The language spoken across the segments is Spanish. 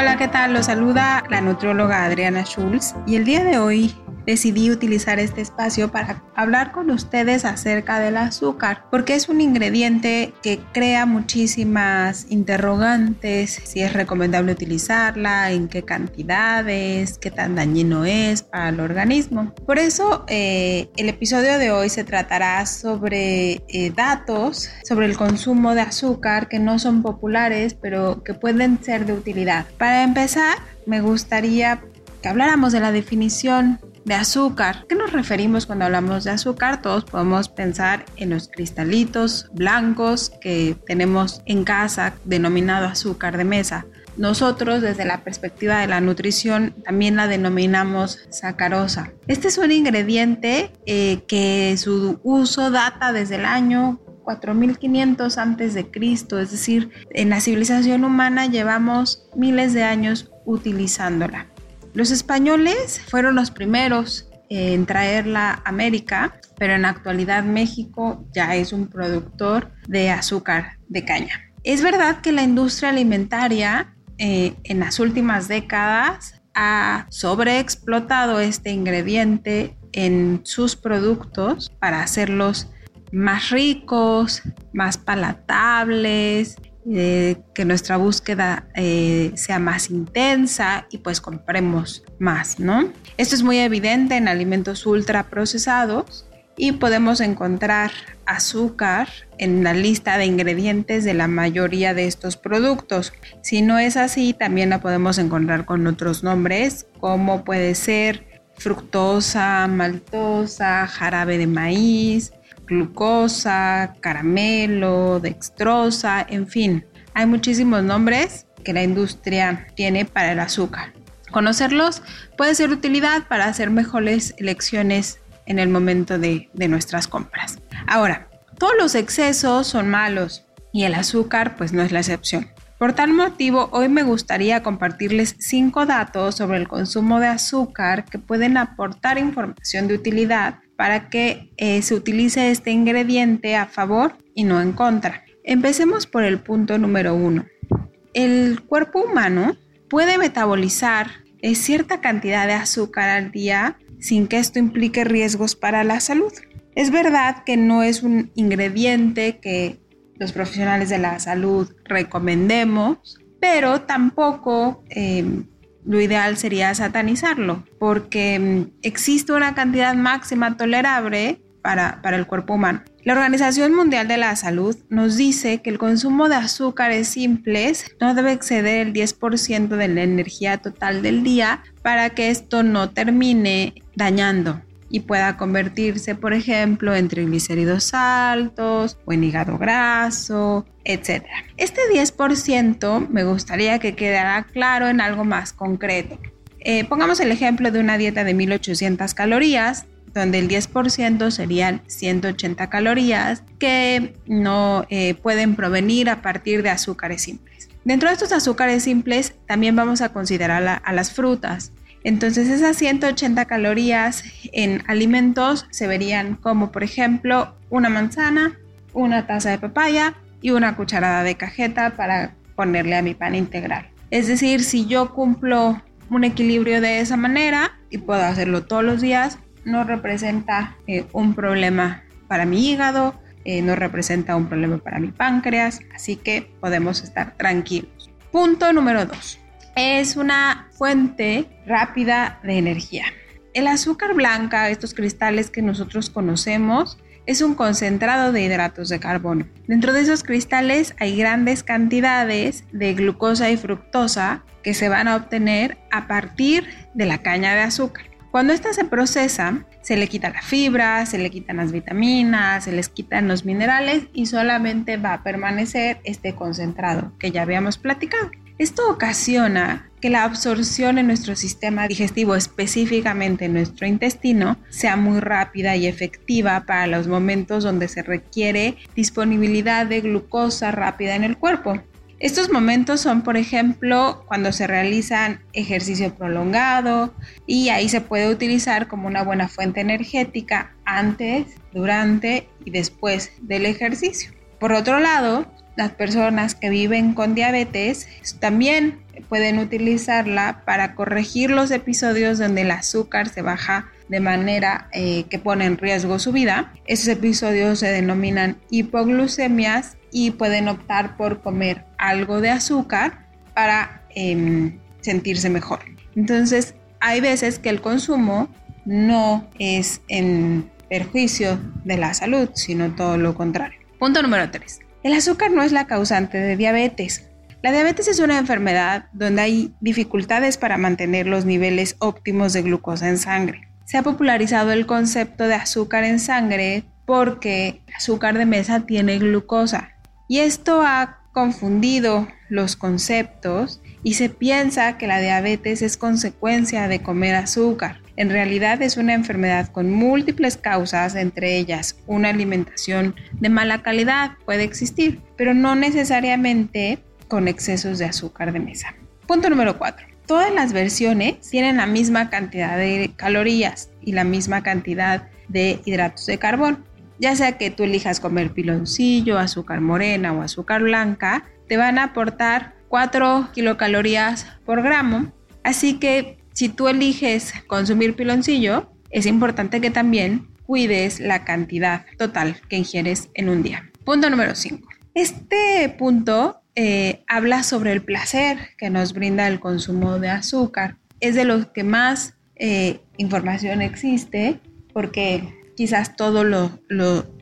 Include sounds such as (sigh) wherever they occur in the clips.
Hola, ¿qué tal? Los saluda la nutrióloga Adriana Schulz y el día de hoy decidí utilizar este espacio para hablar con ustedes acerca del azúcar, porque es un ingrediente que crea muchísimas interrogantes, si es recomendable utilizarla, en qué cantidades, qué tan dañino es para el organismo. Por eso eh, el episodio de hoy se tratará sobre eh, datos sobre el consumo de azúcar que no son populares, pero que pueden ser de utilidad. Para empezar, me gustaría que habláramos de la definición de azúcar. ¿Qué nos referimos cuando hablamos de azúcar? Todos podemos pensar en los cristalitos blancos que tenemos en casa, denominado azúcar de mesa. Nosotros desde la perspectiva de la nutrición también la denominamos sacarosa. Este es un ingrediente eh, que su uso data desde el año 4500 antes de Cristo, es decir, en la civilización humana llevamos miles de años utilizándola. Los españoles fueron los primeros en traerla a América, pero en la actualidad México ya es un productor de azúcar de caña. Es verdad que la industria alimentaria eh, en las últimas décadas ha sobreexplotado este ingrediente en sus productos para hacerlos más ricos, más palatables, que nuestra búsqueda eh, sea más intensa y pues compremos más, ¿no? Esto es muy evidente en alimentos ultra procesados y podemos encontrar azúcar en la lista de ingredientes de la mayoría de estos productos. Si no es así, también la podemos encontrar con otros nombres, como puede ser fructosa, maltosa, jarabe de maíz, glucosa, caramelo, dextrosa, en fin, hay muchísimos nombres que la industria tiene para el azúcar. Conocerlos puede ser utilidad para hacer mejores elecciones en el momento de, nuestras compras. Ahora, todos los excesos son malos y el azúcar pues no es la excepción. Por tal motivo, hoy me gustaría compartirles cinco datos sobre el consumo de azúcar que pueden aportar información de utilidad para que eh, se utilice este ingrediente a favor y no en contra. Empecemos por el punto número uno. El cuerpo humano puede metabolizar eh, cierta cantidad de azúcar al día sin que esto implique riesgos para la salud. Es verdad que no es un ingrediente que los profesionales de la salud recomendemos, pero tampoco eh, lo ideal sería satanizarlo, porque mm, existe una cantidad máxima tolerable para, para, el cuerpo humano. La Organización Mundial de la Salud nos dice que el consumo de azúcares simples no debe exceder el 10% de la energía total del día para que esto no termine dañando y pueda convertirse, por ejemplo, en triglicéridos altos o en hígado graso, etc. Este 10% me gustaría que quedara claro en algo más concreto. Eh, pongamos el ejemplo de una dieta de 1800 calorías, donde el 10% serían 180 calorías que no eh, pueden provenir a partir de azúcares simples. Dentro de estos azúcares simples también vamos a considerar a las frutas. Entonces esas 180 calorías en alimentos se verían como por ejemplo una manzana, una taza de papaya y una cucharada de cajeta para ponerle a mi pan integral. Es decir, si yo cumplo un equilibrio de esa manera y puedo hacerlo todos los días, no representa eh, un problema para mi hígado, eh, no representa un problema para mi páncreas, así que podemos estar tranquilos. Punto número 2. Es una fuente rápida de energía. El azúcar blanca, estos cristales que nosotros conocemos, es un concentrado de hidratos de carbono. Dentro de esos cristales hay grandes cantidades de glucosa y fructosa que se van a obtener a partir de la caña de azúcar. Cuando esta se procesa, se le quita la fibra, se le quitan las vitaminas, se les quitan los minerales y solamente va a permanecer este concentrado que ya habíamos platicado. Esto ocasiona que la absorción en nuestro sistema digestivo, específicamente en nuestro intestino, sea muy rápida y efectiva para los momentos donde se requiere disponibilidad de glucosa rápida en el cuerpo. Estos momentos son, por ejemplo, cuando se realizan ejercicio prolongado y ahí se puede utilizar como una buena fuente energética antes, durante y después del ejercicio. Por otro lado, las personas que viven con diabetes también pueden utilizarla para corregir los episodios donde el azúcar se baja de manera eh, que pone en riesgo su vida. Esos episodios se denominan hipoglucemias y pueden optar por comer algo de azúcar para em, sentirse mejor. Entonces, hay veces que el consumo no es en perjuicio de la salud, sino todo lo contrario. Punto número 3. El azúcar no es la causante de diabetes. La diabetes es una enfermedad donde hay dificultades para mantener los niveles óptimos de glucosa en sangre. Se ha popularizado el concepto de azúcar en sangre porque el azúcar de mesa tiene glucosa y esto ha confundido los conceptos y se piensa que la diabetes es consecuencia de comer azúcar. En realidad es una enfermedad con múltiples causas, entre ellas una alimentación de mala calidad puede existir, pero no necesariamente con excesos de azúcar de mesa. Punto número 4. Todas las versiones tienen la misma cantidad de calorías y la misma cantidad de hidratos de carbono ya sea que tú elijas comer piloncillo, azúcar morena o azúcar blanca, te van a aportar 4 kilocalorías por gramo. Así que si tú eliges consumir piloncillo, es importante que también cuides la cantidad total que ingieres en un día. Punto número 5. Este punto eh, habla sobre el placer que nos brinda el consumo de azúcar. Es de los que más eh, información existe porque quizás todo lo,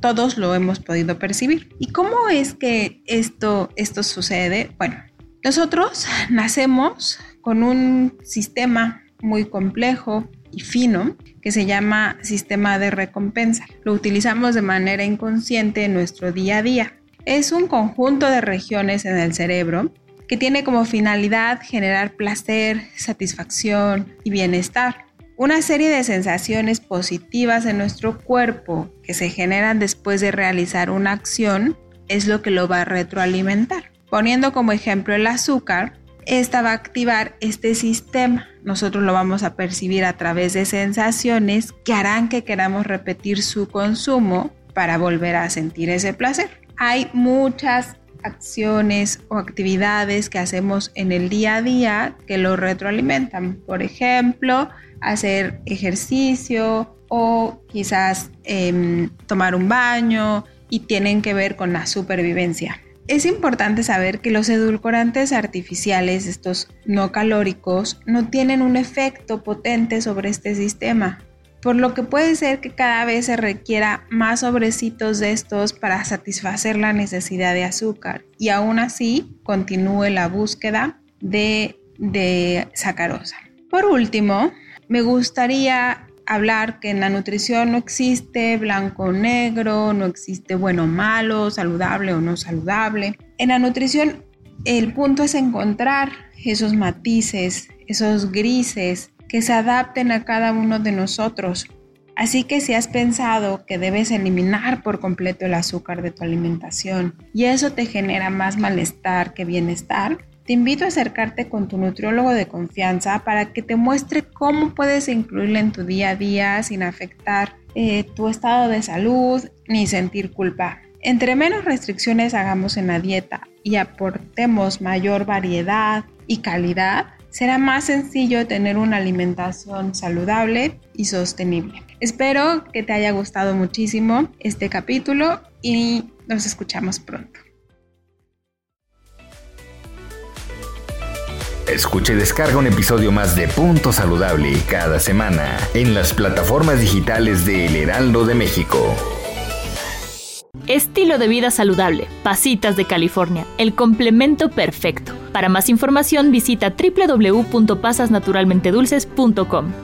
todos lo hemos podido percibir. ¿Y cómo es que esto, esto sucede? Bueno, nosotros (laughs) nacemos con un sistema muy complejo y fino que se llama sistema de recompensa. Lo utilizamos de manera inconsciente en nuestro día a día. Es un conjunto de regiones en el cerebro que tiene como finalidad generar placer, satisfacción y bienestar. Una serie de sensaciones positivas en nuestro cuerpo que se generan después de realizar una acción es lo que lo va a retroalimentar. Poniendo como ejemplo el azúcar, esta va a activar este sistema. Nosotros lo vamos a percibir a través de sensaciones que harán que queramos repetir su consumo para volver a sentir ese placer. Hay muchas acciones o actividades que hacemos en el día a día que lo retroalimentan. Por ejemplo, hacer ejercicio o quizás em, tomar un baño y tienen que ver con la supervivencia. Es importante saber que los edulcorantes artificiales, estos no calóricos, no tienen un efecto potente sobre este sistema, por lo que puede ser que cada vez se requiera más sobrecitos de estos para satisfacer la necesidad de azúcar y aún así continúe la búsqueda de, de sacarosa. Por último, me gustaría hablar que en la nutrición no existe blanco o negro, no existe bueno o malo, saludable o no saludable. En la nutrición el punto es encontrar esos matices, esos grises que se adapten a cada uno de nosotros. Así que si has pensado que debes eliminar por completo el azúcar de tu alimentación y eso te genera más malestar que bienestar, te invito a acercarte con tu nutriólogo de confianza para que te muestre cómo puedes incluirla en tu día a día sin afectar eh, tu estado de salud ni sentir culpa. Entre menos restricciones hagamos en la dieta y aportemos mayor variedad y calidad, será más sencillo tener una alimentación saludable y sostenible. Espero que te haya gustado muchísimo este capítulo y nos escuchamos pronto. Escuche y descarga un episodio más de Punto Saludable cada semana en las plataformas digitales de El Heraldo de México. Estilo de vida saludable, Pasitas de California, el complemento perfecto. Para más información visita www.pasasnaturalmentedulces.com.